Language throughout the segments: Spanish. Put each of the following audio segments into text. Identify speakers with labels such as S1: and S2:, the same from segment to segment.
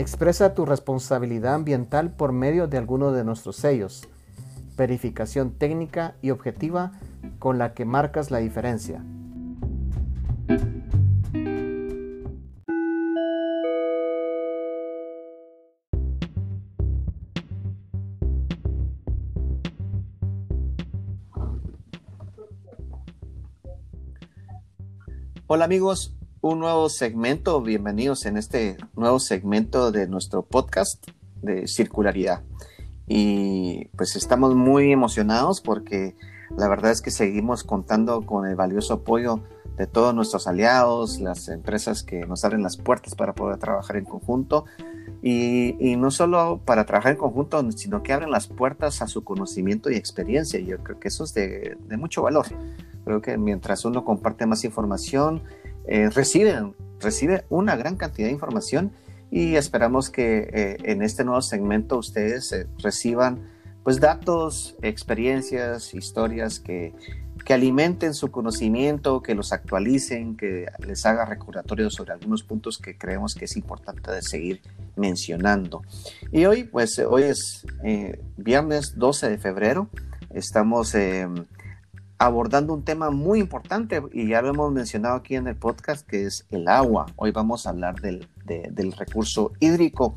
S1: Expresa tu responsabilidad ambiental por medio de alguno de nuestros sellos. Verificación técnica y objetiva con la que marcas la diferencia.
S2: Hola amigos, un nuevo segmento, bienvenidos en este nuevo segmento de nuestro podcast de circularidad. Y pues estamos muy emocionados porque la verdad es que seguimos contando con el valioso apoyo de todos nuestros aliados, las empresas que nos abren las puertas para poder trabajar en conjunto. Y, no solo para trabajar en conjunto, sino que abren las puertas a su conocimiento y experiencia. Yo creo que eso es de, de mucho valor. Creo que mientras uno comparte más información, eh, recibe una gran cantidad de información y esperamos que eh, en este nuevo segmento ustedes eh, reciban pues datos, experiencias, historias que, que alimenten su conocimiento, que los actualicen, que les haga recordatorio sobre algunos puntos que creemos que es importante de seguir mencionando. Y hoy, pues hoy es viernes 12 de febrero, estamos abordando un tema muy importante y ya lo hemos mencionado aquí en el podcast, que es el agua. Hoy vamos a hablar del, del recurso hídrico.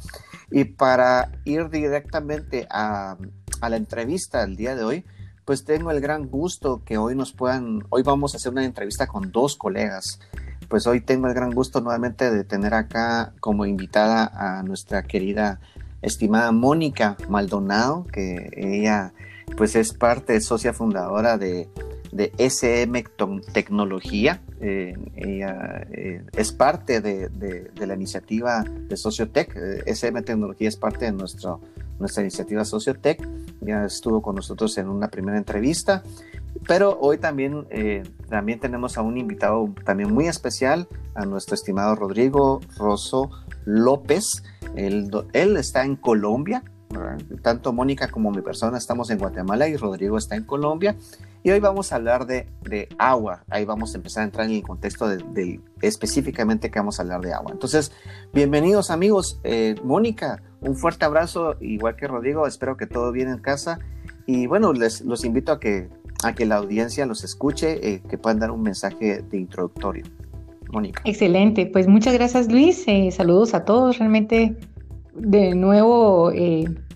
S2: Y para ir directamente a, a, la entrevista el día de hoy, pues tengo el gran gusto que hoy nos puedan, hoy vamos a hacer una entrevista con dos colegas. Pues hoy tengo el gran gusto nuevamente de tener acá como invitada a nuestra querida, estimada Mónica Maldonado, que ella pues es parte, socia fundadora de SM Tecnología. Eh, ella eh, es parte de, la iniciativa de Sociotech. Eh, SM Tecnología es parte de nuestro, nuestra iniciativa Sociotech. Ya estuvo con nosotros en una primera entrevista. Pero hoy también, también tenemos a un invitado también muy especial, a nuestro estimado Rodrigo Rosso López. Él, él está en Colombia, tanto Mónica como mi persona estamos en Guatemala y Rodrigo está en Colombia. Y hoy vamos a hablar de, de agua. Ahí vamos a empezar a entrar en el contexto de, específicamente que vamos a hablar de agua. Entonces, bienvenidos amigos. Eh, Mónica, un fuerte abrazo, igual que Rodrigo. Espero que todo bien en casa. Y bueno, les los invito a que, a que la audiencia los escuche, eh, que puedan dar un mensaje de introductorio. Mónica.
S3: Excelente, pues muchas gracias Luis. Eh, saludos a todos. Realmente de nuevo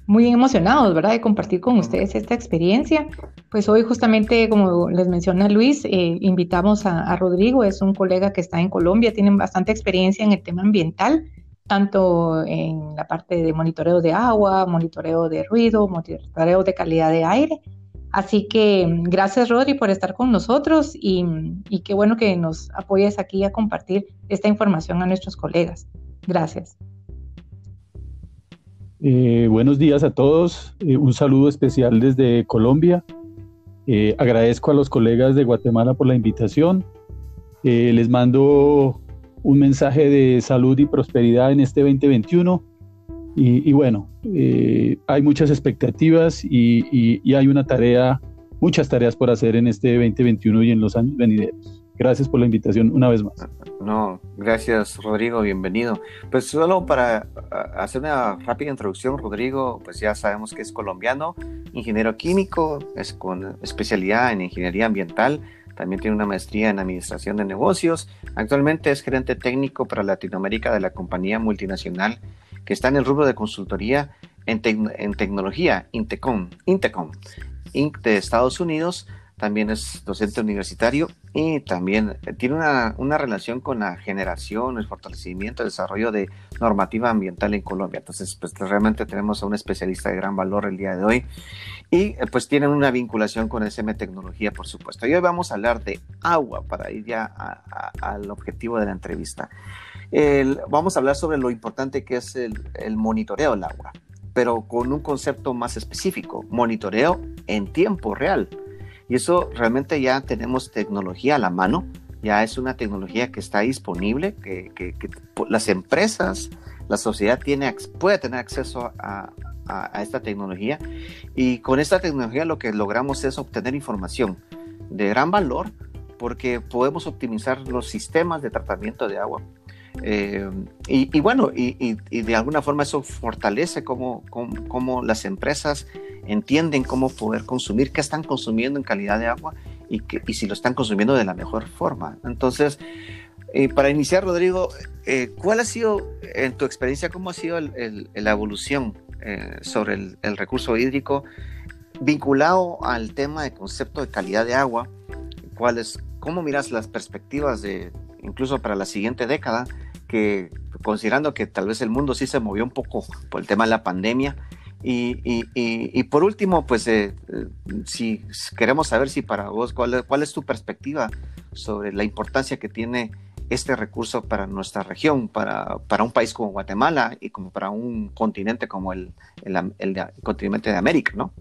S3: muy emocionados, ¿verdad?, de compartir con ustedes esta experiencia. Pues hoy justamente, como les menciona Luis, eh, invitamos a, Rodrigo, es un colega que está en Colombia, tiene bastante experiencia en el tema ambiental, tanto en la parte de monitoreo de agua, monitoreo de ruido, monitoreo de calidad de aire. Así que gracias Rodri por estar con nosotros y, y qué bueno que nos apoyes aquí a compartir esta información a nuestros colegas. Gracias.
S4: Eh, buenos días a todos. Eh, un saludo especial desde Colombia. Eh, agradezco a los colegas de Guatemala por la invitación. les mando un mensaje de salud y prosperidad en este 2021. Y, bueno, hay muchas expectativas y, y hay una tarea, muchas tareas por hacer en este 2021 y en los años venideros. Gracias por la invitación una vez más.
S2: No, gracias Rodrigo, bienvenido. Pues solo para hacer una rápida introducción, Rodrigo, pues ya sabemos que es colombiano, ingeniero químico, es con especialidad en ingeniería ambiental, también tiene una maestría en administración de negocios, actualmente es gerente técnico para Latinoamérica de la compañía multinacional que está en el rubro de consultoría en, en tecnología, Intecom, Intecom, Inc. de Estados Unidos, también es docente universitario y también tiene una, relación con la generación, el fortalecimiento, el desarrollo de normativa ambiental en Colombia. Entonces, pues realmente tenemos a un especialista de gran valor el día de hoy y eh, pues tienen una vinculación con SM Tecnología, por supuesto. Y hoy vamos a hablar de agua para ir ya al objetivo de la entrevista. vamos a hablar sobre lo importante que es el monitoreo del agua, pero con un concepto más específico, monitoreo en tiempo real y eso realmente ya tenemos tecnología a la mano, ya es una tecnología que está disponible, que, las empresas, la sociedad tiene, puede tener acceso a, a, esta tecnología. Y con esta tecnología lo que logramos es obtener información de gran valor porque podemos optimizar los sistemas de tratamiento de agua. Eh, y, bueno, y, de alguna forma eso fortalece cómo, cómo, las empresas entienden cómo poder consumir, qué están consumiendo en calidad de agua y, que, y si lo están consumiendo de la mejor forma. Entonces, eh, para iniciar, Rodrigo, eh, ¿cuál ha sido, en tu experiencia, cómo ha sido la evolución sobre el, el, recurso hídrico vinculado al tema de concepto de calidad de agua? ¿Cuál es, ¿Cómo miras las perspectivas de, incluso para la siguiente década? Que considerando que tal vez el mundo sí se movió un poco por el tema de la pandemia. Y, y, y, por último, pues eh, eh, si queremos saber si para vos, ¿cuál, cuál es tu perspectiva sobre la importancia que tiene este recurso para nuestra región, para, para un país como Guatemala y como para un continente como el, el, el, continente de América, ¿no?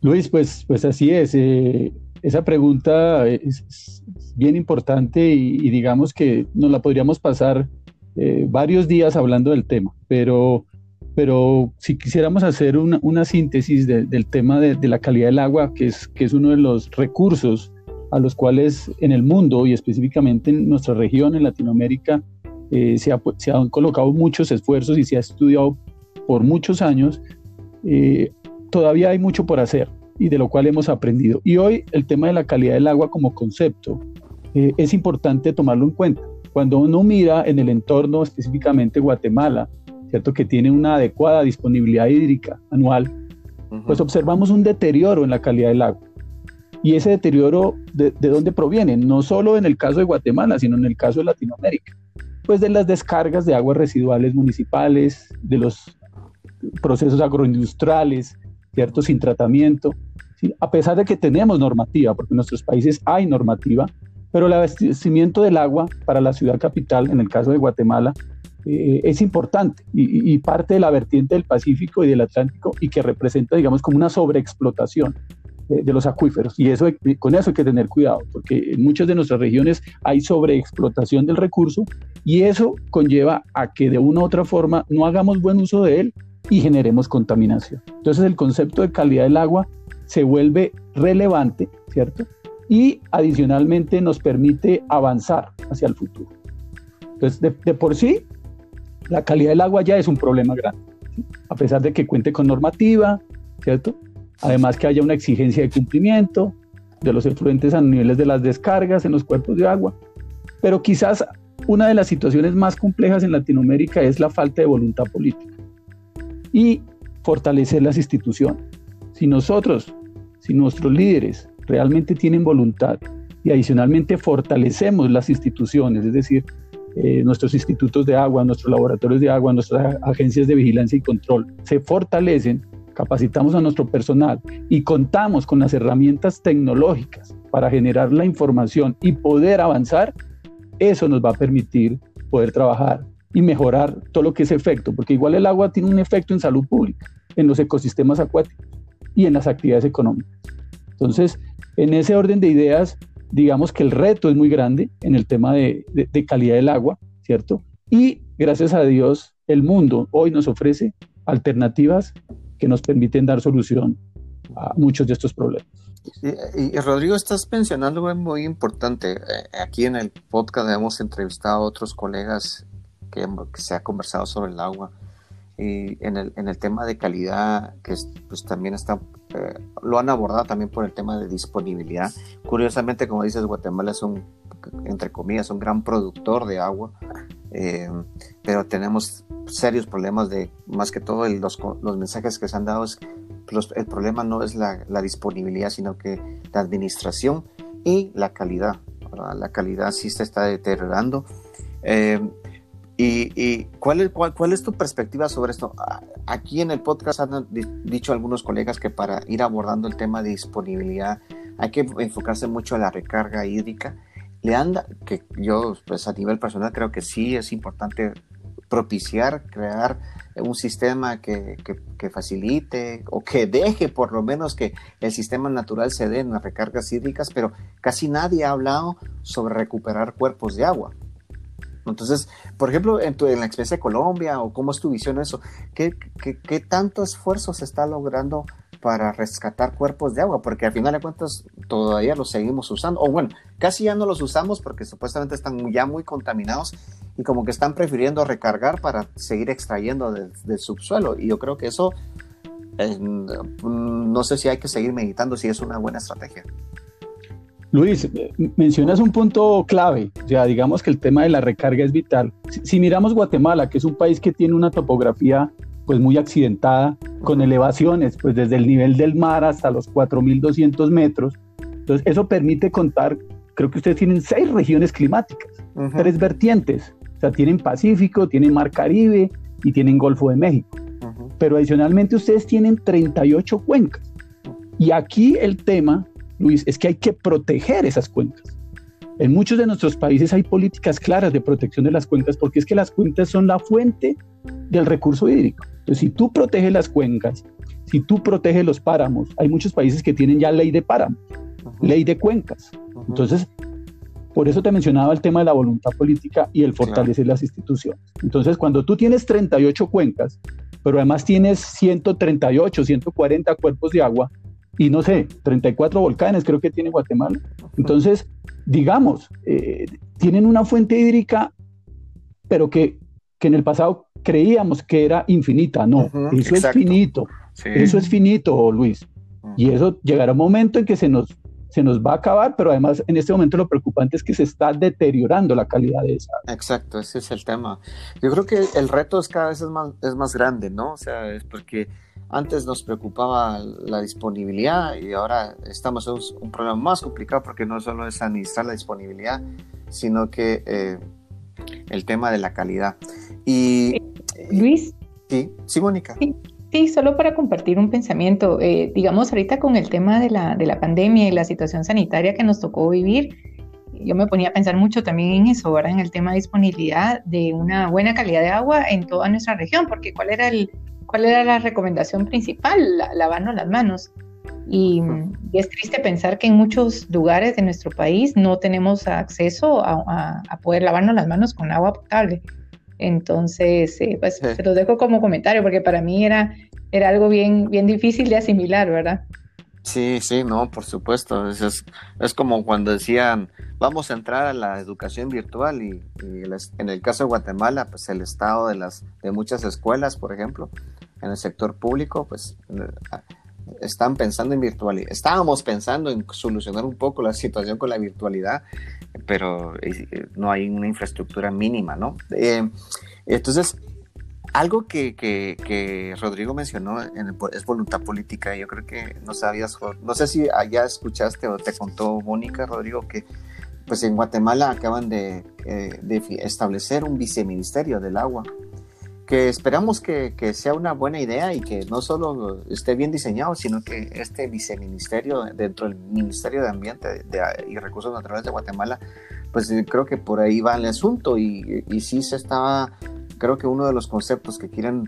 S4: Luis, pues, pues así es. Eh, esa pregunta es, bien importante y, digamos que nos la podríamos pasar eh, varios días hablando del tema, pero, pero si quisiéramos hacer una, una síntesis del tema de, la calidad del agua, que es, que es uno de los recursos a los cuales en el mundo y específicamente en nuestra región, en Latinoamérica, eh, se, se, han colocado muchos esfuerzos y se ha estudiado por muchos años, eh, todavía hay mucho por hacer y de lo cual hemos aprendido. Y hoy el tema de la calidad del agua como concepto eh, es importante tomarlo en cuenta. Cuando uno mira en el entorno, específicamente Guatemala, ¿cierto? que tiene una adecuada disponibilidad hídrica anual, pues observamos un deterioro en la calidad del agua. Y ese deterioro, de, ¿de dónde proviene? No solo en el caso de Guatemala, sino en el caso de Latinoamérica. Pues de las descargas de aguas residuales municipales, de los procesos agroindustriales, ¿cierto? Sin tratamiento. A pesar de que tenemos normativa, porque en nuestros países hay normativa, pero el abastecimiento del agua para la ciudad capital, en el caso de Guatemala, eh, es importante y, parte de la vertiente del Pacífico y del Atlántico y que representa, digamos, como una sobreexplotación de, los acuíferos. Y eso, con eso hay que tener cuidado, porque en muchas de nuestras regiones hay sobreexplotación del recurso y eso conlleva a que de una u otra forma no hagamos buen uso de él y generemos contaminación. Entonces el concepto de calidad del agua se vuelve relevante, ¿cierto? Y adicionalmente nos permite avanzar hacia el futuro. Entonces, de, por sí, la calidad del agua ya es un problema grande, a pesar de que cuente con normativa, ¿cierto? Además que haya una exigencia de cumplimiento de los efluentes a niveles de las descargas en los cuerpos de agua. Pero quizás una de las situaciones más complejas en Latinoamérica es la falta de voluntad política y fortalecer las instituciones. Si nosotros, si nuestros líderes realmente tienen voluntad y adicionalmente fortalecemos las instituciones, es decir, eh, nuestros institutos de agua, nuestros laboratorios de agua, nuestras agencias de vigilancia y control, se fortalecen, capacitamos a nuestro personal y contamos con las herramientas tecnológicas para generar la información y poder avanzar, eso nos va a permitir poder trabajar y mejorar todo lo que es efecto, porque igual el agua tiene un efecto en salud pública, en los ecosistemas acuáticos y en las actividades económicas. Entonces, en ese orden de ideas, digamos que el reto es muy grande en el tema de, calidad del agua, ¿cierto? Y gracias a Dios, el mundo hoy nos ofrece alternativas que nos permiten dar solución a muchos de estos problemas.
S2: Y, Rodrigo, estás mencionando algo muy importante. Eh, aquí en el podcast hemos entrevistado a otros colegas que, se ha conversado sobre el agua y en el, en el tema de calidad, que pues también está, eh, lo han abordado también por el tema de disponibilidad. Curiosamente, como dices, Guatemala es un, entre comillas, un gran productor de agua, eh, pero tenemos serios problemas de, más que todo, los, los mensajes que se han dado es, el problema no es la, la, disponibilidad, sino que la administración y la calidad. La calidad sí se está deteriorando. Eh, ¿Y, cuál, es, cuál, es tu perspectiva sobre esto? Aquí en el podcast han dicho algunos colegas que para ir abordando el tema de disponibilidad hay que enfocarse mucho a la recarga hídrica. Le anda, que yo pues a nivel personal creo que sí es importante propiciar, crear un sistema que, que, facilite o que deje por lo menos que el sistema natural se dé en las recargas hídricas, pero casi nadie ha hablado sobre recuperar cuerpos de agua. Entonces, por ejemplo, en, tu, la experiencia de Colombia o cómo es tu visión eso, ¿qué, qué, qué tanto esfuerzo se está logrando para rescatar cuerpos de agua, porque al final de cuentas todavía los seguimos usando, o bueno, casi ya no los usamos porque supuestamente están ya muy contaminados y como que están prefiriendo recargar para seguir extrayendo del subsuelo. Y yo creo que eso, eh, no sé si hay que seguir meditando si es una buena estrategia.
S4: Luis, mencionas un punto clave, ya digamos que el tema de la recarga es vital. si miramos Guatemala, que es un país que tiene una topografía pues muy accidentada, con elevaciones pues desde el nivel del mar hasta los 4.200 metros. Entonces eso permite contar, creo que ustedes tienen seis regiones climáticas, tres vertientes, o sea, tienen Pacífico, tienen Mar Caribe y tienen Golfo de México. Pero adicionalmente ustedes tienen 38 cuencas. Y aquí el tema, Luis, es que hay que proteger esas cuencas. En muchos de nuestros países hay políticas claras de protección de las cuencas porque es que las cuencas son la fuente del recurso hídrico. Entonces, si tú proteges las cuencas, si tú proteges los páramos, hay muchos países que tienen ya ley de páramos, ley de cuencas. Entonces, por eso te mencionaba el tema de la voluntad política y el fortalecer las instituciones. Entonces, cuando tú tienes 38 cuencas, pero además tienes 138, 140 cuerpos de agua y no sé, 34 volcanes creo que tiene Guatemala. Entonces, digamos, eh, tienen una fuente hídrica, pero que, que, en el pasado creíamos que era infinita. No, eso es finito. Eso es finito, Luis. Y eso llegará un momento en que se nos, se nos va a acabar, pero además en este momento lo preocupante es que se está deteriorando la calidad de esa.
S2: Exacto, ese es el tema. Yo creo que el reto es cada vez es más, es más grande, ¿no? O sea, es porque antes nos preocupaba la disponibilidad y ahora estamos en un problema más complicado porque no solo es administrar la disponibilidad, sino que eh, el tema de la calidad. Y,
S3: Luis.
S2: Sí, sí, Mónica.
S3: Sí, solo para compartir un pensamiento. Eh, digamos, ahorita con el tema de la, de la pandemia y la situación sanitaria que nos tocó vivir, yo me ponía a pensar mucho también en eso, ¿verdad? En el tema de disponibilidad de una buena calidad de agua en toda nuestra región, porque ¿cuál era el, ¿Cuál era la recomendación principal? lavarnos las manos. Y, es triste pensar que en muchos lugares de nuestro país no tenemos acceso a, poder lavarnos las manos con agua potable. Entonces, eh, pues se los dejo como comentario porque para mí era, era algo bien, bien difícil de asimilar, ¿verdad?
S2: Sí, sí, no, por supuesto. Es, es, como cuando decían, vamos a entrar a la educación virtual y, y, en el caso de Guatemala, pues el estado de, las, de muchas escuelas, por ejemplo, en el sector público, pues están pensando en virtualidad. Estábamos pensando en solucionar un poco la situación con la virtualidad, pero eh, no hay una infraestructura mínima, ¿no? Eh, entonces, algo que, que, Rodrigo mencionó en es voluntad política. Yo creo que no sabías, no sé si allá escuchaste o te contó Mónica, Rodrigo, que pues en Guatemala acaban eh, de establecer un viceministerio del agua que esperamos que, que, sea una buena idea y que no solo esté bien diseñado, sino que este viceministerio dentro del Ministerio de Ambiente y Recursos Naturales de Guatemala, pues eh, creo que por ahí va el asunto y, y sí se está, creo que uno de los conceptos que quieren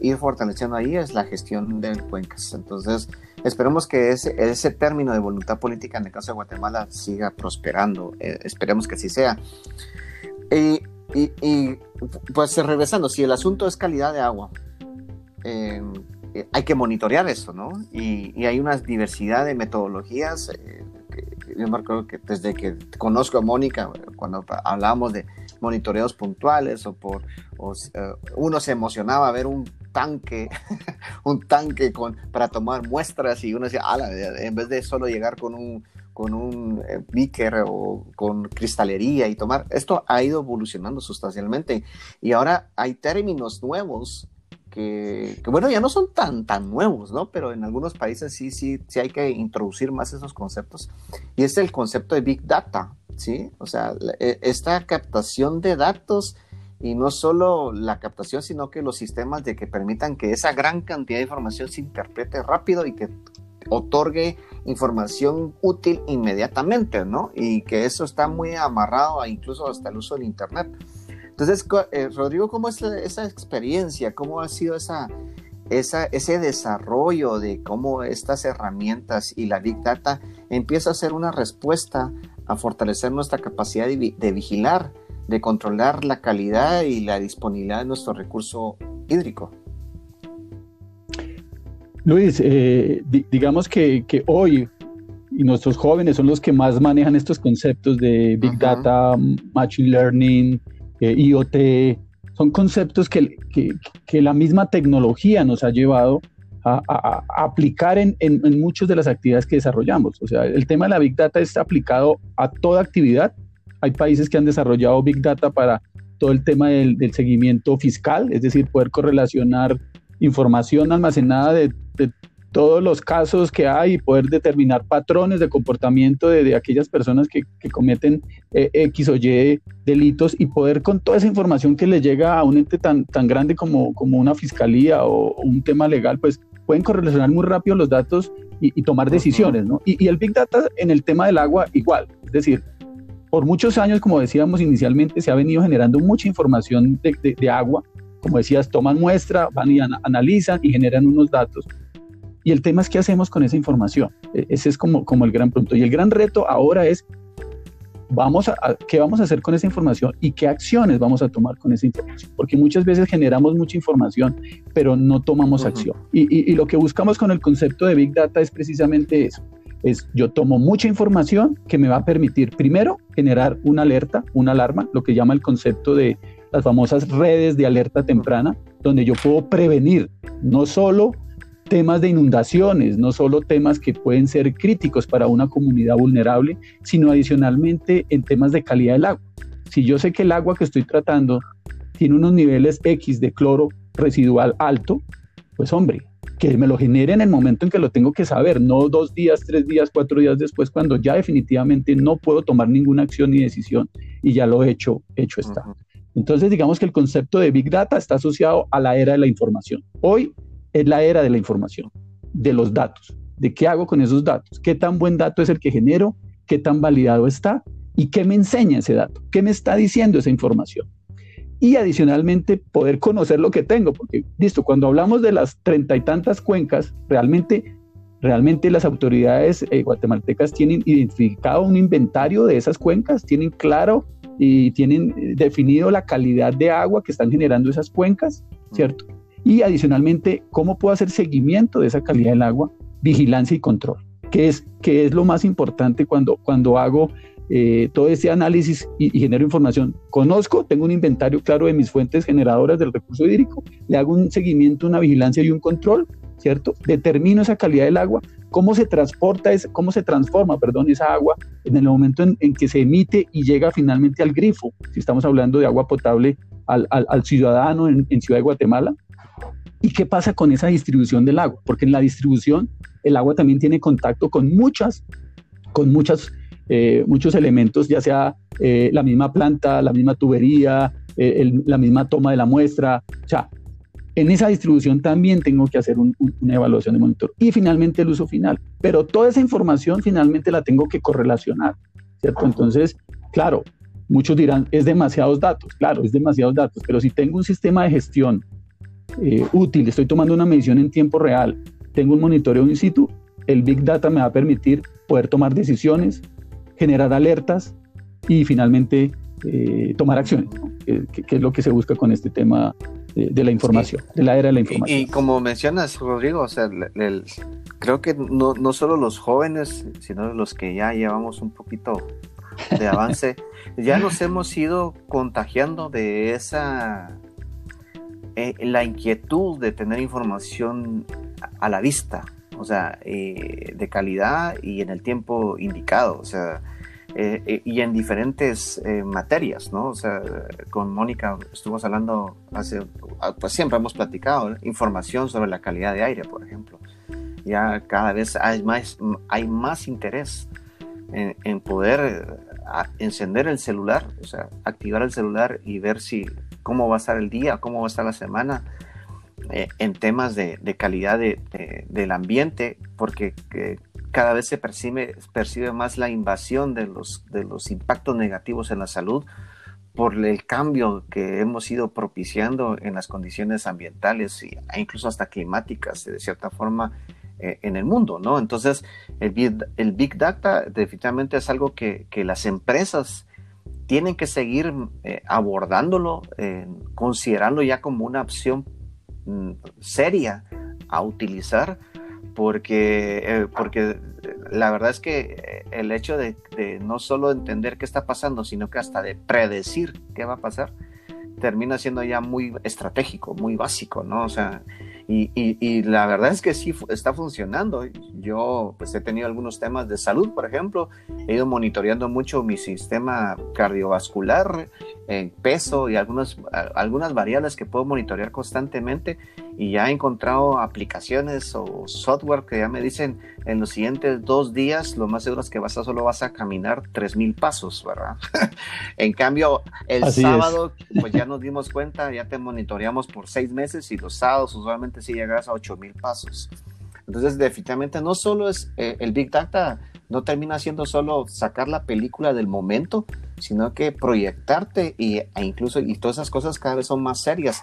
S2: ir fortaleciendo ahí es la gestión de cuencas. Entonces, esperemos que ese, ese término de voluntad política en el caso de Guatemala siga prosperando, eh, esperemos que así sea. Y y, pues regresando, si el asunto es calidad de agua, em, eh, hay que monitorear eso, ¿no? Y, hay una diversidad de metodologías. Eh, yo me acuerdo que desde que conozco a Mónica, cuando hablábamos de monitoreos puntuales o por eh, uno se emocionaba ver un tanque, un tanque con, para tomar muestras y uno decía, en vez de solo llegar con un, con un eh, beaker o con cristalería y tomar, esto ha ido evolucionando sustancialmente y ahora hay términos nuevos que, bueno, ya no son tan, tan nuevos, ¿no? Pero en algunos países sí, sí, sí hay que introducir más esos conceptos. Y es el concepto de Big Data, ¿sí? O sea, e, esta captación de datos y no solo la captación, sino que los sistemas de que permitan que esa gran cantidad de información se interprete rápido y que otorgue información útil inmediatamente, ¿no? Y que eso está muy amarrado a incluso hasta el uso del Internet. Entonces, eh, Rodrigo, ¿cómo es esa experiencia? ¿Cómo ha sido esa, ese desarrollo de cómo estas herramientas y la Big Data empieza a ser una respuesta a fortalecer nuestra capacidad de vigilar, de controlar la calidad y la disponibilidad de nuestro recurso hídrico?
S4: Luis, eh, digamos que, que, hoy y nuestros jóvenes son los que más manejan estos conceptos de Big Data, Machine Learning, eh, IoT. Son conceptos que, que, que, la misma tecnología nos ha llevado a, a, aplicar en, en, en, muchas de las actividades que desarrollamos. O sea, el tema de la Big Data está aplicado a toda actividad. Hay países que han desarrollado Big Data para todo el tema del, del seguimiento fiscal, es decir, poder correlacionar información almacenada de, de todos los casos que hay y poder determinar patrones de comportamiento de, de aquellas personas que, que cometen eh, X o Y delitos y poder con toda esa información que le llega a un ente tan, tan grande como, como una fiscalía o, o un tema legal, pues pueden correlacionar muy rápido los datos y, y tomar decisiones, ¿no? Y, y, el Big Data en el tema del agua igual, es decir, por muchos años, como decíamos inicialmente, se ha venido generando mucha información de, de, de agua, como decías, toman muestra, van y an analizan y generan unos datos y el tema es qué hacemos con esa información. E, ese es como, como el gran punto. Y el gran reto ahora es, vamos a, a, ¿qué vamos a hacer con esa información y qué acciones vamos a tomar con esa información? Porque muchas veces generamos mucha información, pero no tomamos uh -huh. acción. Y, y, y lo que buscamos con el concepto de Big Data es precisamente eso. Es yo tomo mucha información que me va a permitir, primero, generar una alerta, una alarma, lo que llama el concepto de las famosas redes de alerta temprana, donde yo puedo prevenir no solo temas de inundaciones, no solo temas que pueden ser críticos para una comunidad vulnerable, sino adicionalmente en temas de calidad del agua. Si yo sé que el agua que estoy tratando tiene unos niveles X de cloro residual alto, pues hombre, que me lo genere en el momento en que lo tengo que saber, no dos días, tres días, cuatro días después, cuando ya definitivamente no puedo tomar ninguna acción ni decisión y ya lo he hecho, hecho está. Entonces, digamos que el concepto de Big Data está asociado a la era de la información. Hoy es la era de la información, de los datos, de qué hago con esos datos, qué tan buen dato es el que genero, qué tan validado está y qué me enseña ese dato, qué me está diciendo esa información. Y adicionalmente poder conocer lo que tengo, porque listo, cuando hablamos de las treinta y tantas cuencas, realmente, realmente las autoridades eh, guatemaltecas tienen identificado un inventario de esas cuencas, tienen claro y tienen eh, definido la calidad de agua que están generando esas cuencas, ¿cierto? Y adicionalmente, ¿cómo puedo hacer seguimiento de esa calidad del agua? Vigilancia y control, que es, que es lo más importante cuando, cuando hago eh, todo ese análisis y, y, genero información. Conozco, tengo un inventario claro de mis fuentes generadoras del recurso hídrico, le hago un seguimiento, una vigilancia y un control, ¿cierto? Determino esa calidad del agua, cómo se transporta, ese, cómo se transforma, perdón, esa agua en el momento en, que se emite y llega finalmente al grifo, si estamos hablando de agua potable al, al, ciudadano en, en Ciudad de Guatemala, ¿Y qué pasa con esa distribución del agua? Porque en la distribución el agua también tiene contacto con muchas, con muchas, eh, muchos elementos, ya sea eh, la misma planta, la misma tubería, eh, la misma toma de la muestra. O sea, en esa distribución también tengo que hacer un, un, una evaluación de monitor. Y finalmente el uso final. Pero toda esa información finalmente la tengo que correlacionar, ¿cierto? Entonces, claro, muchos dirán, es demasiados datos. Claro, es demasiados datos. Pero si tengo un sistema de gestión eh, útil, estoy tomando una medición en tiempo real, tengo un monitoreo in situ, el Big Data me va a permitir poder tomar decisiones, generar alertas y finalmente eh, tomar acciones, ¿no? que, que, es lo que se busca con este tema de, de la información, sí. de la era de la información.
S2: Y, y como mencionas, Rodrigo, o sea, el, el, creo que no, no solo los jóvenes, sino los que ya llevamos un poquito de avance, ya nos hemos ido contagiando de esa eh, la inquietud de tener información a la vista, o sea, eh, de calidad y en el tiempo indicado, o sea, eh, eh y en diferentes eh, materias, ¿no? O sea, con Mónica estuvimos hablando hace, pues siempre hemos platicado, información sobre la calidad de aire, por ejemplo. Ya cada vez hay más, hay más interés en, en poder encender el celular, o sea, activar el celular y ver si cómo va a estar el día, cómo va a estar la semana, eh, en temas de, de calidad de, de, del ambiente, porque eh, cada vez se percibe, percibe más la invasión de los, de los impactos negativos en la salud por el cambio que hemos ido propiciando en las condiciones ambientales e incluso hasta climáticas, de cierta forma, eh, en el mundo, ¿no? Entonces, el Big, el big Data definitivamente es algo que, que las empresas tienen que seguir eh, abordándolo, eh, considerando ya como una opción mm, seria a utilizar porque, eh, porque la verdad es que el hecho de, de, no solo entender qué está pasando, sino que hasta de predecir qué va a pasar, termina siendo ya muy estratégico, muy básico, ¿no? O sea, y, la verdad es que sí está funcionando. Yo pues he tenido algunos temas de salud, por ejemplo. He ido monitoreando mucho mi sistema cardiovascular, en peso y algunas, algunas variables que puedo monitorear constantemente. Y ya he encontrado aplicaciones o software que ya me dicen en los siguientes dos días, lo más seguro es que vas a, solo vas a caminar 3.000 pasos, ¿verdad? en cambio, el sábado, pues ya nos dimos cuenta, ya te monitoreamos por seis meses y los sábados usualmente si llegas a 8000 pasos. Entonces, definitivamente no solo es eh, el Big Data, no termina siendo solo sacar la película del momento, sino que proyectarte y, e incluso y todas esas cosas cada vez son más serias.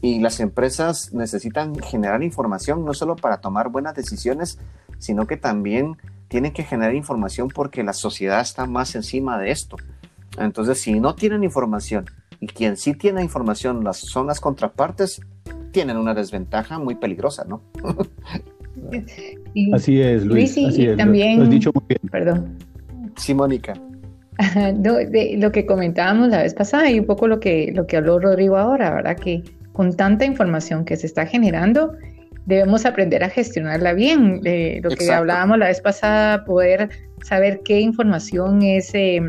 S2: Y las empresas necesitan generar información no solo para tomar buenas decisiones, sino que también tienen que generar información porque la sociedad está más encima de esto. Entonces, si no tienen información y quien sí tiene información las, son las contrapartes, tienen una desventaja muy peligrosa, ¿no?
S4: así es, Luis. así es,
S3: también, lo, has dicho muy bien. Perdón.
S2: Sí, Mónica.
S3: de, lo que comentábamos la vez pasada y un poco lo que, lo que habló Rodrigo ahora, ¿verdad? Que con tanta información que se está generando, debemos aprender a gestionarla bien. lo que hablábamos la vez pasada, poder saber qué información es eh,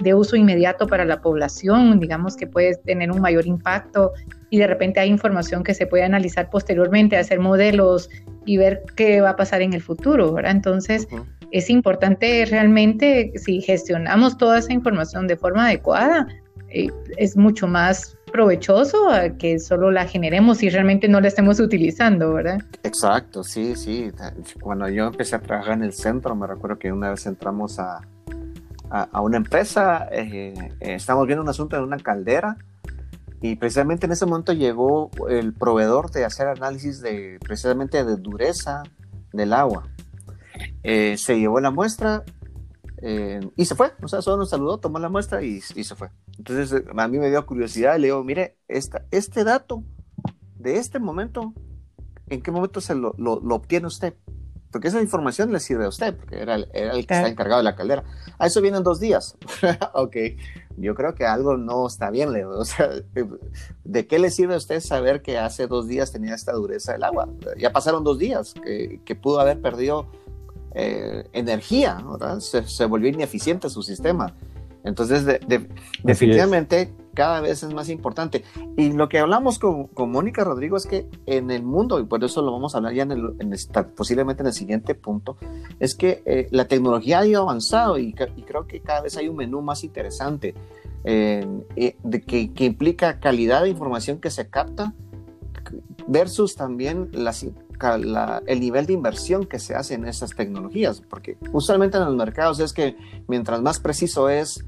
S3: de uso inmediato para la población, digamos que puede tener un mayor impacto y de repente hay información que se puede analizar posteriormente, hacer modelos y ver qué va a pasar en el futuro, ¿verdad? Entonces, es importante realmente, si gestionamos toda esa información de forma adecuada, eh, es mucho más provechoso que solo la generemos y realmente no la estemos utilizando, ¿verdad?
S2: Exacto, sí, sí. Cuando yo empecé a trabajar en el centro, me recuerdo que una vez entramos a, a, una empresa, eh, eh, estamos viendo un asunto en una caldera y precisamente en ese momento llegó el proveedor de hacer análisis de precisamente de dureza del agua. Eh, se llevó la muestra eh, y se fue, o sea, solo nos saludó, tomó la muestra y, se fue. Entonces eh, a mí me dio curiosidad, le digo, mire, esta, este dato de este momento, ¿en qué momento se lo, lo, obtiene usted? Porque esa información le sirve a usted, porque era, era el que está encargado de la caldera. A eso vienen dos días. ok, yo creo que algo no está bien, Leo. O sea, ¿de qué le sirve a usted saber que hace dos días tenía esta dureza del agua? Ya pasaron dos días que, pudo haber perdido eh, energía, ¿verdad? Se, volvió ineficiente su sistema. Entonces, definitivamente cada vez es más importante. Y lo que hablamos con, con Mónica Rodrigo es que en el mundo, y por eso lo vamos a hablar ya en el, posiblemente en el siguiente punto, es que eh, la tecnología ha ido avanzado y, creo que cada vez hay un menú más interesante eh, de que, que, implica calidad de información que se capta versus también el nivel de inversión que se hace en esas tecnologías, porque usualmente en los mercados es que mientras más preciso es,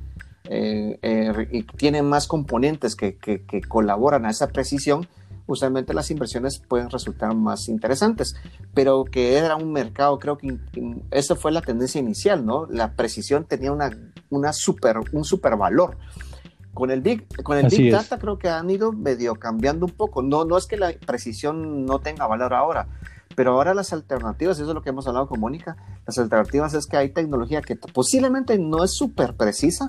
S2: eh, eh, y tiene más componentes que, que, colaboran a esa precisión, usualmente las inversiones pueden resultar más interesantes, pero que era un mercado, creo que esa fue la tendencia inicial, ¿no? La precisión tenía una, una super, un super valor. Con el Big, con el big Data creo que han ido medio cambiando un poco. No, no es que la precisión no tenga valor ahora, pero ahora las alternativas, eso es lo que hemos hablado con Mónica, las alternativas es que hay tecnología que posiblemente no es súper precisa,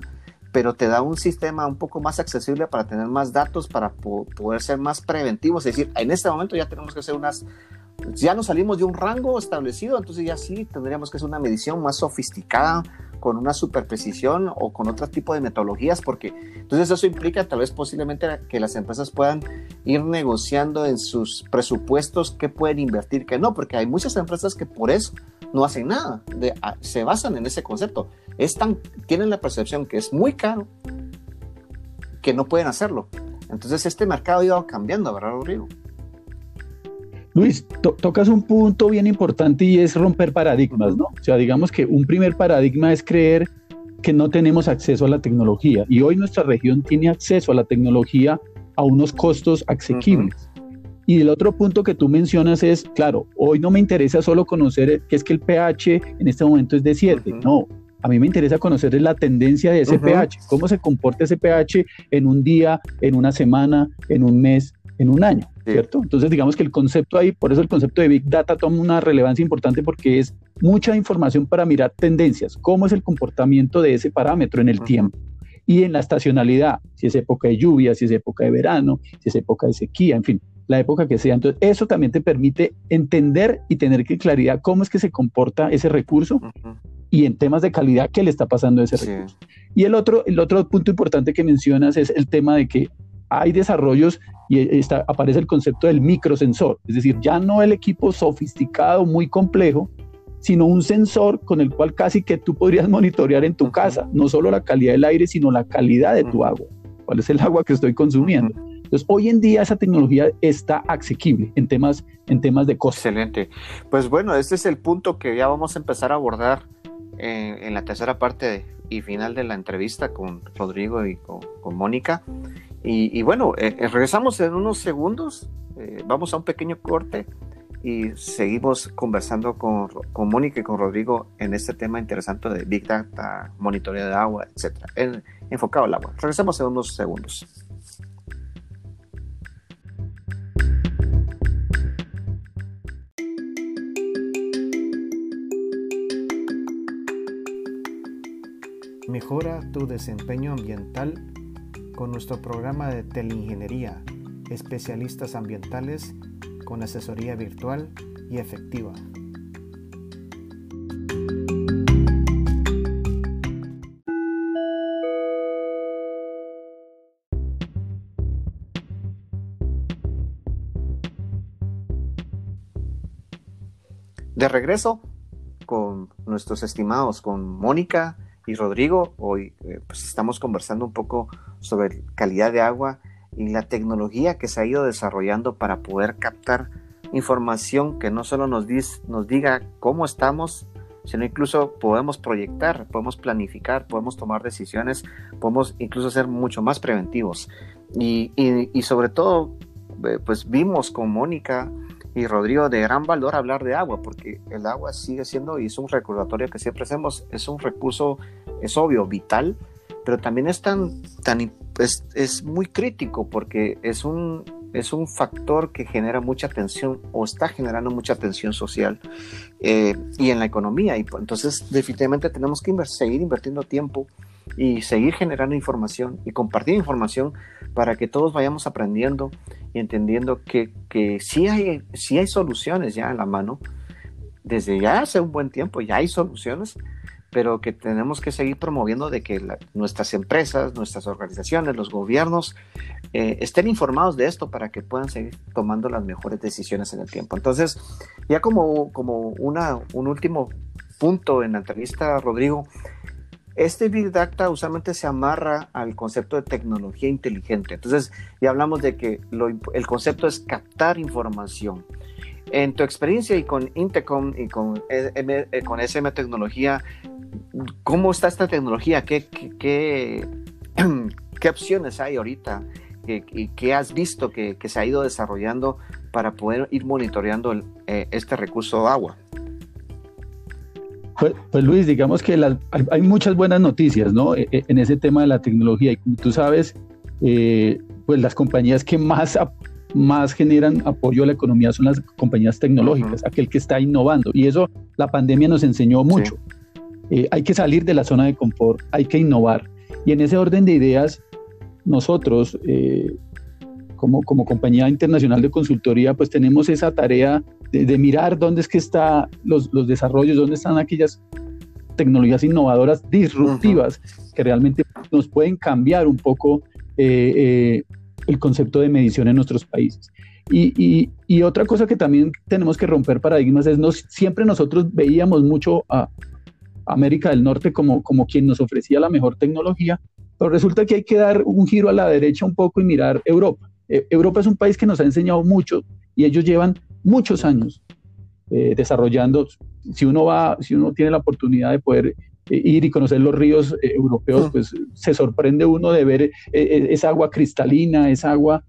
S2: pero te da un sistema un poco más accesible para tener más datos, para poder ser más preventivos. Es decir, en este momento ya tenemos que hacer unas, ya nos salimos de un rango establecido, entonces ya sí tendríamos que hacer una medición más sofisticada, con una super precisión o con otro tipo de metodologías, porque entonces eso implica tal vez posiblemente que las empresas puedan ir negociando en sus presupuestos qué pueden invertir, qué no, porque hay muchas empresas que por eso no hacen nada, de, se basan en ese concepto es tan, tienen la percepción que es muy caro que no pueden hacerlo. Entonces este mercado ha ido cambiando, ¿verdad, Rodrigo?
S4: Luis, tocas un punto bien importante y es romper paradigmas, ¿no? O sea, digamos que un primer paradigma es creer que no tenemos acceso a la tecnología y hoy nuestra región tiene acceso a la tecnología a unos costos asequibles. Y el otro punto que tú mencionas es, claro, hoy no me interesa solo conocer que es que el pH en este momento es de 7, no, a mí me interesa conocer la tendencia de ese pH, cómo se comporta ese pH en un día, en una semana, en un mes, en un año. ¿Cierto? Entonces, digamos que el concepto ahí, por eso el concepto de Big Data toma una relevancia importante porque es mucha información para mirar tendencias, cómo es el comportamiento de ese parámetro en el tiempo y en la estacionalidad, si es época de lluvia, si es época de verano, si es época de sequía, en fin, la época que sea. Entonces, eso también te permite entender y tener claridad cómo es que se comporta ese recurso y en temas de calidad qué le está pasando a ese recurso. Y el otro, el otro punto importante que mencionas es el tema de que hay desarrollos y está, aparece el concepto del microsensor, es decir, ya no el equipo sofisticado, muy complejo, sino un sensor con el cual casi que tú podrías monitorear en tu casa, no solo la calidad del aire, sino la calidad de tu agua, cuál es el agua que estoy consumiendo. Entonces, hoy en día esa tecnología está asequible en temas, en temas de costo.
S2: Excelente. Pues bueno, este es el punto que ya vamos a empezar a abordar eh, en la tercera parte y final de la entrevista con Rodrigo y con, Mónica. Y, bueno, eh, eh, regresamos en unos segundos, vamos a un pequeño corte y seguimos conversando con, con Mónica y con Rodrigo en este tema interesante de Big Data, monitoreo de agua, etcétera, enfocado al agua. Regresamos en unos segundos.
S1: Mejora tu desempeño ambiental con nuestro programa de teleingeniería, especialistas ambientales con asesoría virtual y efectiva.
S2: De regreso con nuestros estimados, con Mónica y Rodrigo. Hoy eh, pues estamos conversando un poco sobre calidad de agua y la tecnología que se ha ido desarrollando para poder captar información que no solo nos, nos diga cómo estamos, sino incluso podemos proyectar, podemos planificar, podemos tomar decisiones, podemos incluso ser mucho más preventivos. Y, y sobre todo, eh, pues vimos con Mónica y Rodrigo, de gran valor hablar de agua, porque el agua sigue siendo, y es un recordatorio que siempre hacemos, es un recurso, es obvio, vital, pero también es tan, tan es, es muy crítico porque es un, es un factor que genera mucha tensión o está generando mucha tensión social eh, y en la economía. Y pues, entonces definitivamente tenemos que seguir invirtiendo tiempo y seguir generando información y compartir información para que todos vayamos aprendiendo y entendiendo que, que sí, hay, sí hay soluciones ya en la mano. Desde ya hace un buen tiempo ya hay soluciones, pero que tenemos que seguir promoviendo de que nuestras empresas, nuestras organizaciones, los gobiernos eh, estén informados de esto para que puedan seguir tomando las mejores decisiones en el tiempo. Entonces, ya como, como una, un último punto en la entrevista, Rodrigo, este Big Data usualmente se amarra al concepto de tecnología inteligente. Entonces, ya hablamos de que el concepto es captar información. En tu experiencia y con Intercom y con, M, eh, con SM Tecnología, ¿cómo está esta tecnología? ¿Qué, opciones hay ahorita? ¿Y qué has visto que, se ha ido desarrollando para poder ir monitoreando eh, este recurso agua?
S4: Pues, pues, Luis, digamos que hay muchas buenas noticias ¿no? E, e, en ese tema de la tecnología y como tú sabes, eh, pues las compañías que más, más generan apoyo a la economía son las compañías tecnológicas, aquel que está innovando. Y eso la pandemia nos enseñó mucho. Eh, hay que salir de la zona de confort, hay que innovar. Y en ese orden de ideas nosotros eh, como, como compañía internacional de consultoría pues tenemos esa tarea de, mirar dónde es que están los, los, desarrollos, dónde están aquellas tecnologías innovadoras, disruptivas, que realmente nos pueden cambiar un poco eh, eh, el concepto de medición en nuestros países. Y, otra cosa que también tenemos que romper paradigmas es, no, siempre nosotros veíamos mucho a América del Norte como, como quien nos ofrecía la mejor tecnología, pero resulta que hay que dar un giro a la derecha un poco y mirar Europa. Eh, Europa es un país que nos ha enseñado mucho y ellos llevan muchos años eh, desarrollando. Si uno va, si uno tiene la oportunidad de poder ir y conocer los ríos eh, europeos, pues se sorprende uno de ver esa agua cristalina, esa agua,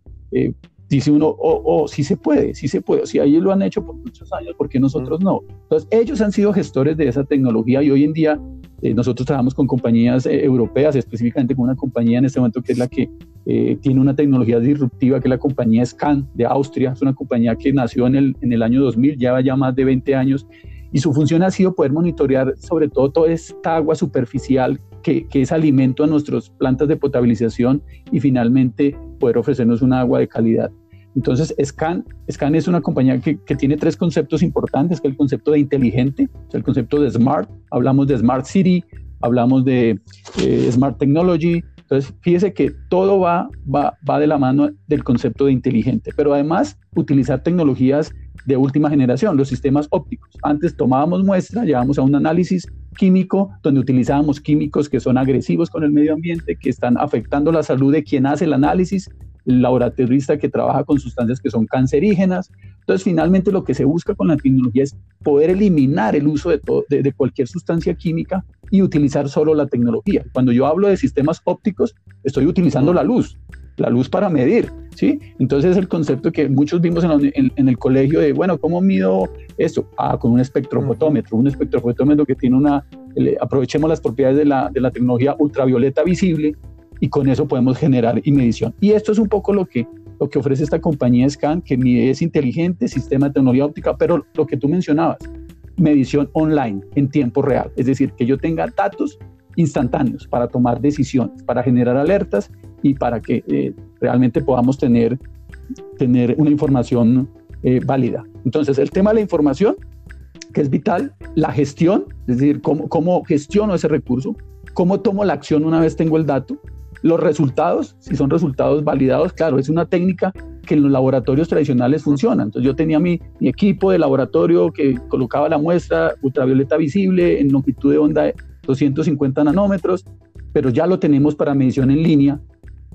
S4: dice uno, oh, oh, sí se puede, sí se puede. Si ellos lo han hecho por muchos años, ¿por qué nosotros no? Entonces, ellos han sido gestores de esa tecnología y hoy en día nosotros trabajamos con compañías europeas, específicamente con una compañía en este momento que es la que eh, tiene una tecnología disruptiva que es la compañía Scan de Austria, es una compañía que nació en el, en el año 2000, lleva ya más de 20 años y su función ha sido poder monitorear sobre todo toda esta agua superficial que, es alimento a nuestras plantas de potabilización y finalmente poder ofrecernos un agua de calidad. Entonces, Scan, Scan es una compañía que, que, tiene tres conceptos importantes, que es el concepto de inteligente, el concepto de smart, hablamos de smart city, hablamos de eh, smart technology. Entonces, fíjese que todo va, va, va de la mano del concepto de inteligente, pero además utilizar tecnologías de última generación, los sistemas ópticos. Antes tomábamos muestra, llevábamos a un análisis químico donde utilizábamos químicos que son agresivos con el medio ambiente, que están afectando la salud de quien hace el análisis, el laboratorista que trabaja con sustancias que son cancerígenas. Entonces, finalmente lo que se busca con la tecnología es poder eliminar el uso de, de, de cualquier sustancia química y utilizar solo la tecnología. Cuando yo hablo de sistemas ópticos, estoy utilizando la luz, la luz para medir, ¿sí? Entonces el concepto que muchos vimos en, en, en, el colegio de, bueno, ¿cómo mido esto? Ah, con un espectrofotómetro, un espectrofotómetro que tiene una, aprovechemos las propiedades de la, de la tecnología ultravioleta visible y con eso podemos generar y medición. Y esto es un poco lo que, lo que ofrece esta compañía Scan, que es inteligente, sistema de tecnología óptica, pero lo que tú mencionabas, medición online en tiempo real, es decir, que yo tenga datos instantáneos para tomar decisiones, para generar alertas y para que eh, realmente podamos tener, tener una información eh, válida. Entonces, el tema de la información, que es vital, la gestión, es decir, cómo, cómo gestiono ese recurso, cómo tomo la acción una vez tengo el dato, los resultados, si son resultados validados, claro, es una técnica que en los laboratorios tradicionales funciona. Entonces yo tenía mi, mi, equipo de laboratorio que colocaba la muestra ultravioleta visible en longitud de onda 250 nanómetros, pero ya lo tenemos para medición en línea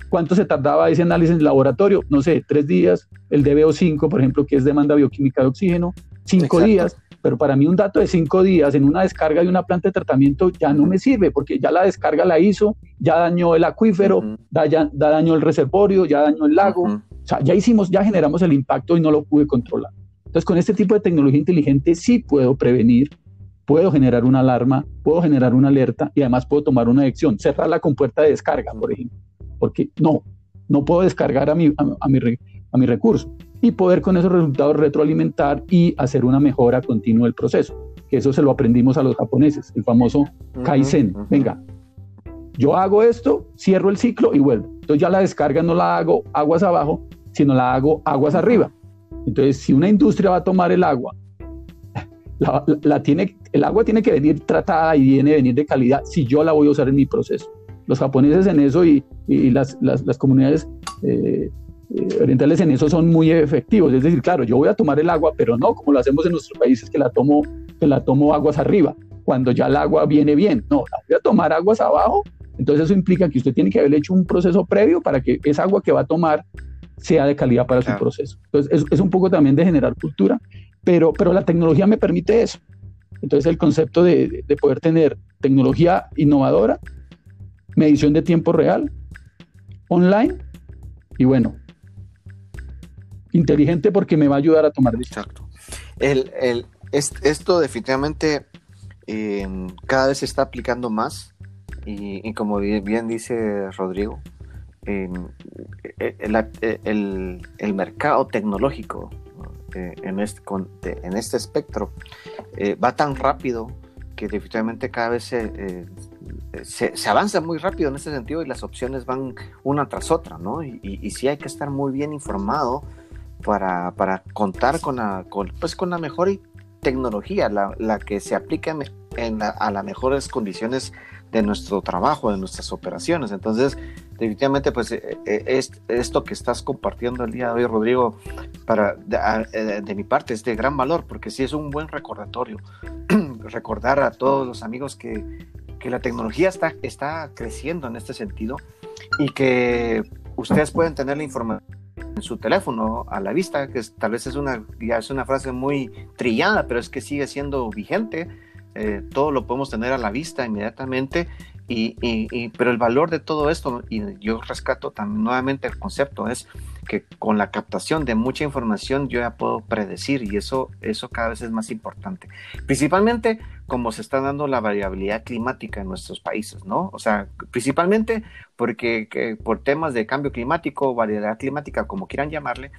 S4: ¿Cuánto se tardaba ese análisis en laboratorio? No sé, tres días. El DBO5, por ejemplo, que es demanda bioquímica de oxígeno, cinco Exacto. días. Pero para mí un dato de cinco días en una descarga de una planta de tratamiento ya no me sirve, porque ya la descarga la hizo, ya dañó el acuífero, uh -huh. da, ya, da daño el reservorio, ya dañó el lago. Uh -huh. O sea, ya hicimos, ya generamos el impacto y no lo pude controlar. Entonces, con este tipo de tecnología inteligente sí puedo prevenir, puedo generar una alarma, puedo generar una alerta y además puedo tomar una acción, cerrar la compuerta de descarga, por ejemplo porque no, no puedo descargar a mi, a, a, mi, a mi recurso y poder con esos resultados retroalimentar y hacer una mejora continua del proceso. Que eso se lo aprendimos a los japoneses, el famoso Kaizen. Uh -huh. Venga, yo hago esto, cierro el ciclo y vuelvo. Entonces ya la descarga no la hago aguas abajo, sino la hago aguas arriba. Entonces, si una industria va a tomar el agua, la, la, la tiene, el agua tiene que venir tratada y tiene que venir de calidad si yo la voy a usar en mi proceso los japoneses en eso y, y las, las, las, comunidades eh, eh, orientales en eso son muy efectivos. Es decir, claro, yo voy a tomar el agua, pero no como lo hacemos en nuestros países, que la tomo, que la tomo aguas arriba, cuando ya el agua viene bien. No, la voy a tomar aguas abajo. Entonces eso implica que usted tiene que haber hecho un proceso previo para que esa agua que va a tomar sea de calidad para claro. su proceso. Entonces es, es, un poco también de generar cultura, pero, pero la tecnología me permite eso. Entonces el concepto de, de poder tener tecnología innovadora medición de tiempo real, online y bueno, inteligente porque me va a ayudar a tomar decisiones.
S2: Exacto. El, el, es, esto definitivamente eh, cada vez se está aplicando más y, y como bien, dice Rodrigo, eh, el, el, el, mercado tecnológico eh, en, este, en este espectro eh, va tan rápido que definitivamente cada vez se, eh, se, se, avanza muy rápido en ese sentido y las opciones van una tras otra, ¿no? Y, y, sí hay que estar muy bien informado para, para contar con la, pues con la mejor tecnología, la, la que se aplique en, a las mejores condiciones de nuestro trabajo, de nuestras operaciones. Entonces, definitivamente, pues eh, eh, es, esto que estás compartiendo el día de hoy, Rodrigo, para, de, eh, de, mi parte es de gran valor, porque sí es un buen recordatorio. Recordar a todos los amigos que, que la tecnología está, está creciendo en este sentido y que ustedes pueden tener la información en su teléfono a la vista, que es, tal vez es una, es una frase muy trillada, pero es que sigue siendo vigente. Todo lo podemos tener a la vista inmediatamente, y, y, y, pero el valor de todo esto, y yo rescato también nuevamente el concepto, es que con la captación de mucha información yo ya puedo predecir y eso, eso cada vez es más importante. Principalmente como se está dando la variabilidad climática en nuestros países, ¿no? O sea, principalmente porque por temas de cambio climático, variedad climática, como quieran llamarle,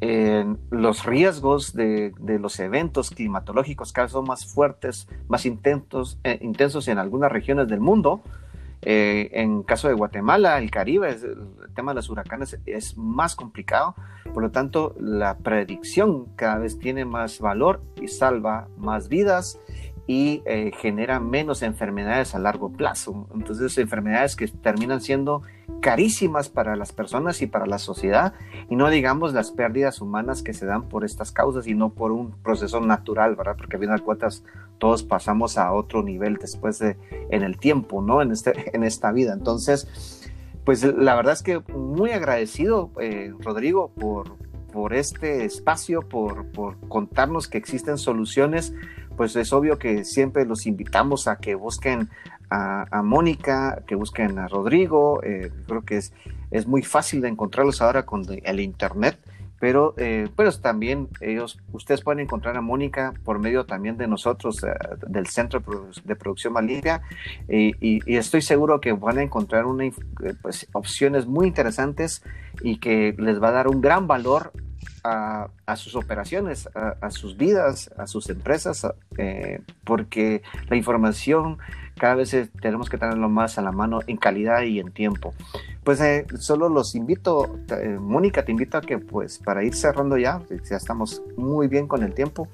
S2: los riesgos de, los eventos climatológicos cada vez son más fuertes, más intensos, eh, intensos en algunas regiones del mundo. Eh, en caso de Guatemala, el Caribe, el tema de los huracanes es más complicado, por lo tanto la predicción cada vez tiene más valor y salva más vidas y eh, genera menos enfermedades a largo plazo. Entonces, enfermedades que terminan siendo carísimas para las personas y para la sociedad, y no digamos las pérdidas humanas que se dan por estas causas y no por un proceso natural, ¿verdad? Porque a fin de cuentas todos pasamos a otro nivel después de, en el tiempo, ¿no? En, este, en esta vida. Entonces, pues la verdad es que muy agradecido, eh, Rodrigo, por, por este espacio, por, por contarnos que existen soluciones pues es obvio que siempre los invitamos a que busquen a, Mónica, que busquen a Rodrigo. Eh, creo que es, es muy fácil de encontrarlos ahora con el Internet. Pero, eh, pues también ellos, ustedes pueden encontrar a Mónica por medio también de nosotros, eh, del Centro de Producción Malimpia, y, estoy seguro que van a encontrar una, pues, opciones muy interesantes y que les va a dar un gran valor a, sus operaciones, a, sus vidas, a sus empresas, eh, porque la información cada vez tenemos que tenerlo más a la mano en calidad y en tiempo. Pues eh, solo los invito, eh, Mónica, te invito a que pues para ir cerrando ya, ya estamos muy bien con el tiempo,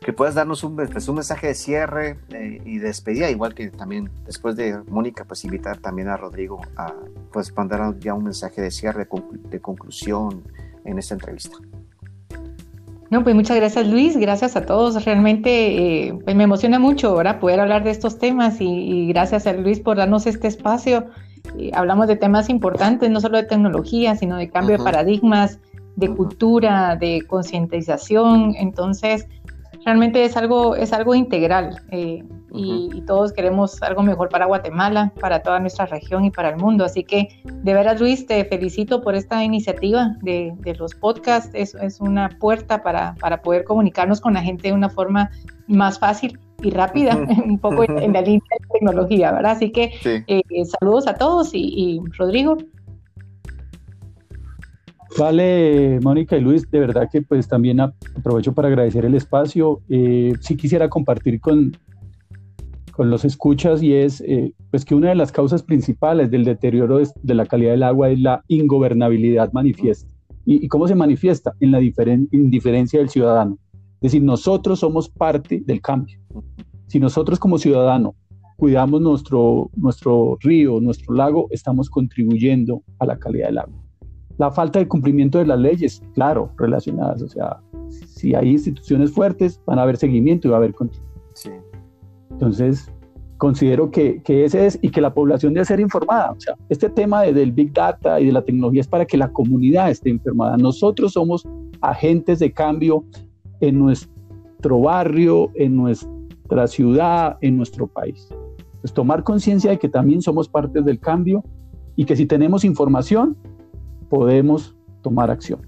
S2: que puedas darnos un, pues, un mensaje de cierre y despedida, igual que también después de Mónica, pues invitar también a Rodrigo a pues mandar ya un mensaje de cierre, de conclusión, en esta entrevista.
S3: No, pues muchas gracias Luis, gracias a todos. Realmente eh, pues me emociona mucho ahora poder hablar de estos temas y, gracias a Luis por darnos este espacio. Eh, hablamos de temas importantes, no solo de tecnología, sino de cambio de paradigmas, de cultura, de concientización. Entonces, realmente es algo, es algo integral eh, y, todos queremos algo mejor para Guatemala, para toda nuestra región y para el mundo. Así que de veras Luis, te felicito por esta iniciativa de, los podcasts. Es, es una puerta para, para, poder comunicarnos con la gente de una forma más fácil y rápida, un poco en, la línea de tecnología, ¿verdad? Así que eh, saludos a todos y Rodrigo,
S4: Vale, Mónica y Luis, de verdad que pues también aprovecho para agradecer el espacio. Eh, sí quisiera compartir con, con los escuchas y es eh, pues que una de las causas principales del deterioro de, la calidad del agua es la ingobernabilidad manifiesta. ¿Y, cómo se manifiesta? En la indiferencia del ciudadano. Es decir, nosotros somos parte del cambio. Si nosotros como ciudadano cuidamos nuestro, nuestro río, nuestro lago, estamos contribuyendo a la calidad del agua la falta de cumplimiento de las leyes, claro, relacionadas. O sea, si hay instituciones fuertes, van a haber seguimiento y va a haber control. Sí. Entonces, considero que, que, ese es y que la población debe ser informada. O sea, este tema de, del Big Data y de la tecnología es para que la comunidad esté informada. Nosotros somos agentes de cambio en nuestro barrio, en nuestra ciudad, en nuestro país. Pues tomar conciencia de que también somos parte del cambio y que si tenemos información, podemos tomar acciones.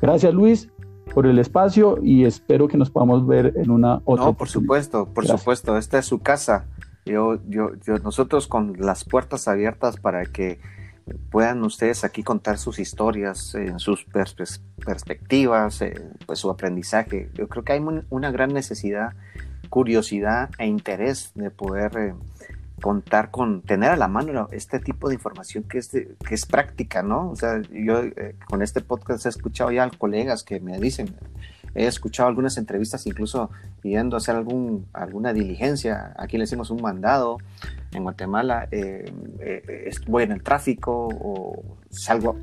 S4: Gracias Luis por el espacio y espero que nos podamos ver en una otra.
S2: No, por supuesto, por supuesto, esta es su casa. Yo, yo, yo, nosotros con las puertas abiertas para que puedan ustedes aquí contar sus historias, en sus perspectivas, pues su aprendizaje. Yo creo que hay una gran necesidad, curiosidad e interés de poder eh, contar con, tener a la mano este tipo de información que es, que es práctica, ¿no? O sea, yo eh, con este podcast he escuchado ya colegas que me dicen, he escuchado algunas entrevistas incluso a hacer algún, alguna diligencia, aquí le hicimos un mandado en Guatemala, eh, eh, voy en el tráfico o salgo,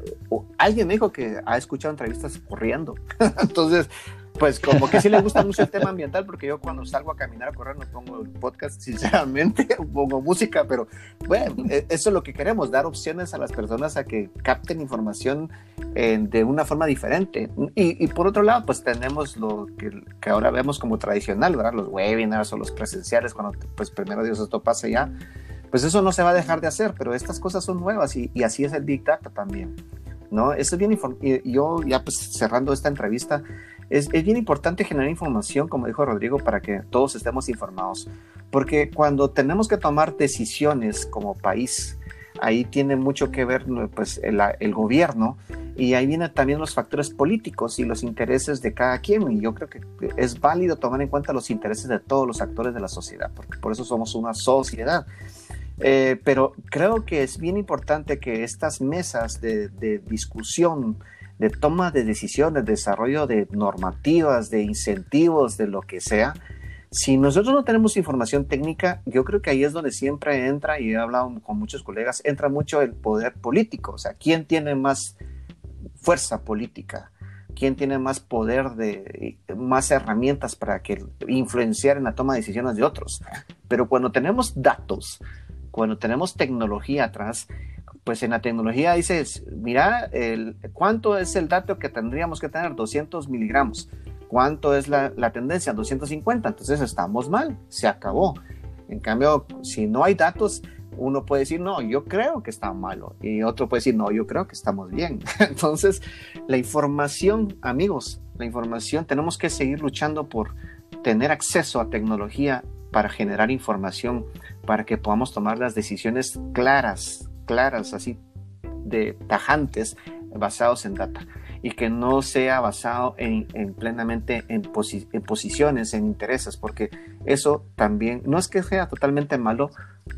S2: alguien me dijo que ha escuchado entrevistas corriendo, entonces pues como que sí le gusta mucho el tema ambiental, porque yo cuando salgo a caminar a correr no pongo podcast, sinceramente, pongo música, pero bueno, e, eso es lo que queremos, dar opciones a las personas a que capten información eh, de una forma diferente. Y, por otro lado, pues tenemos lo que, que, ahora vemos como tradicional, ¿verdad? Los webinars o los presenciales, cuando pues primero Dios esto pase ya, pues eso no se va a dejar de hacer, pero estas cosas son nuevas y, y así es el Big Data también. ¿no? Eso es bien y yo ya pues cerrando esta entrevista, es, es, bien importante generar información, como dijo Rodrigo, para que todos estemos informados. Porque cuando tenemos que tomar decisiones como país, ahí tiene mucho que ver pues, el, el, gobierno y ahí vienen también los factores políticos y los intereses de cada quien. Y yo creo que es válido tomar en cuenta los intereses de todos los actores de la sociedad, porque por eso somos una sociedad. Eh, pero creo que es bien importante que estas mesas de, de discusión, de toma de decisiones, desarrollo de normativas, de incentivos, de lo que sea, si nosotros no tenemos información técnica, yo creo que ahí es donde siempre entra, y he hablado con muchos colegas, entra mucho el poder político, o sea, ¿quién tiene más fuerza política? ¿Quién tiene más poder de más herramientas para que influenciar en la toma de decisiones de otros? Pero cuando tenemos datos, cuando tenemos tecnología atrás, pues en la tecnología dices, mira, el, ¿cuánto es el dato que tendríamos que tener? 200 miligramos. ¿Cuánto es la, la, tendencia? 250. Entonces estamos mal, se acabó. En cambio, si no hay datos, uno puede decir, no, yo creo que está malo. Y otro puede decir, no, yo creo que estamos bien. Entonces, la información, amigos, la información, tenemos que seguir luchando por tener acceso a tecnología para generar información, para que podamos tomar las decisiones claras, claras, así de tajantes, basados en data y que no sea basado en, en plenamente en, posi en, posiciones, en intereses, porque eso también no es que sea totalmente malo,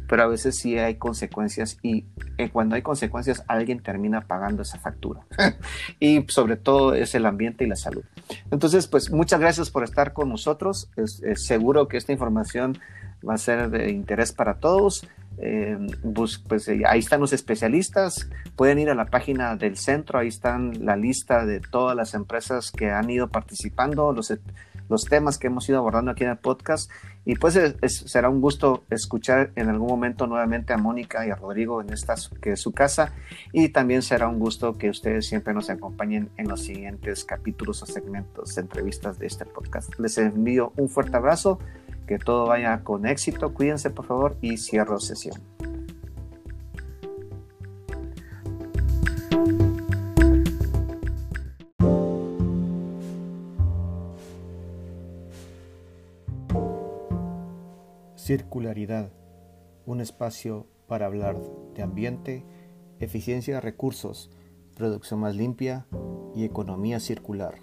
S2: pero a veces sí hay consecuencias y eh, cuando hay consecuencias alguien termina pagando esa factura. y sobre todo es el ambiente y la salud. Entonces, pues muchas gracias por estar con nosotros. Es seguro que esta información va a ser de interés para todos. Eh, pues eh, ahí están los especialistas, pueden ir a la página del centro, ahí están la lista de todas las empresas que han ido participando, los, los temas que hemos ido abordando aquí en el podcast y pues será un gusto escuchar en algún momento nuevamente a Mónica y a Rodrigo en esta que su casa y también será un gusto que ustedes siempre nos acompañen en los siguientes capítulos o segmentos entrevistas de este podcast. Les envío un fuerte abrazo que todo vaya con éxito, cuídense por favor y cierro sesión.
S1: Circularidad, un espacio para hablar de ambiente, eficiencia de recursos, producción más limpia y economía circular.